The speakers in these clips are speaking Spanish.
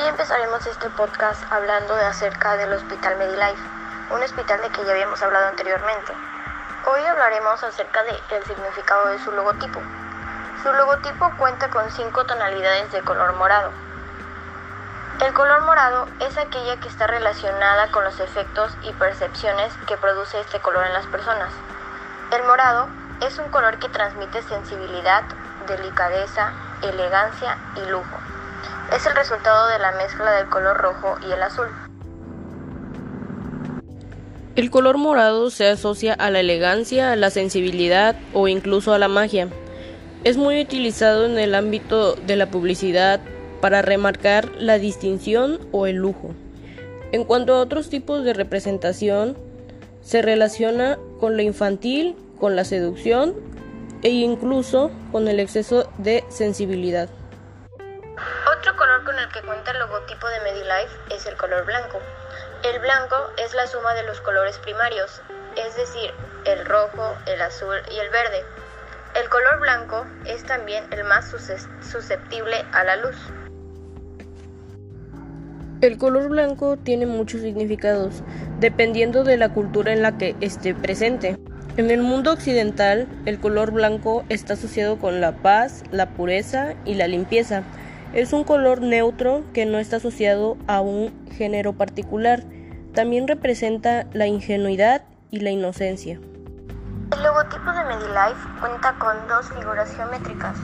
empezaremos este podcast hablando de acerca del Hospital Medilife, un hospital de que ya habíamos hablado anteriormente. Hoy hablaremos acerca del significado de su logotipo. Su logotipo cuenta con cinco tonalidades de color morado. El color morado es aquella que está relacionada con los efectos y percepciones que produce este color en las personas. El morado es un color que transmite sensibilidad, delicadeza, elegancia y lujo. Es el resultado de la mezcla del color rojo y el azul. El color morado se asocia a la elegancia, a la sensibilidad o incluso a la magia. Es muy utilizado en el ámbito de la publicidad para remarcar la distinción o el lujo. En cuanto a otros tipos de representación, se relaciona con lo infantil, con la seducción e incluso con el exceso de sensibilidad. El que cuenta el logotipo de Medilife es el color blanco. El blanco es la suma de los colores primarios, es decir, el rojo, el azul y el verde. El color blanco es también el más susceptible a la luz. El color blanco tiene muchos significados, dependiendo de la cultura en la que esté presente. En el mundo occidental, el color blanco está asociado con la paz, la pureza y la limpieza. Es un color neutro que no está asociado a un género particular. También representa la ingenuidad y la inocencia. El logotipo de Medilife cuenta con dos figuras geométricas,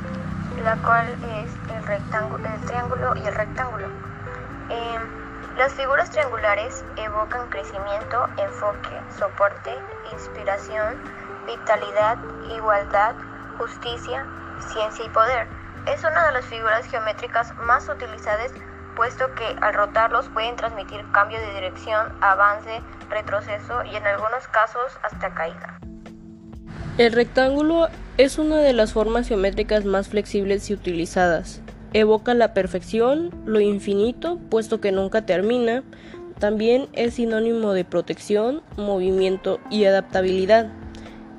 la cual es el, triángulo y el rectángulo. Eh, las figuras triangulares evocan crecimiento, enfoque, soporte, inspiración, vitalidad, igualdad, justicia, ciencia y poder es una de las figuras geométricas más utilizadas puesto que al rotarlos pueden transmitir cambio de dirección, avance, retroceso y en algunos casos hasta caída. El rectángulo es una de las formas geométricas más flexibles y utilizadas. Evoca la perfección, lo infinito, puesto que nunca termina. También es sinónimo de protección, movimiento y adaptabilidad.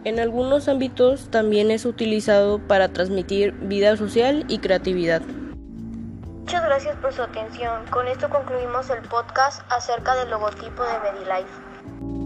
En algunos ámbitos también es utilizado para transmitir vida social y creatividad. Muchas gracias por su atención. Con esto concluimos el podcast acerca del logotipo de Medilife.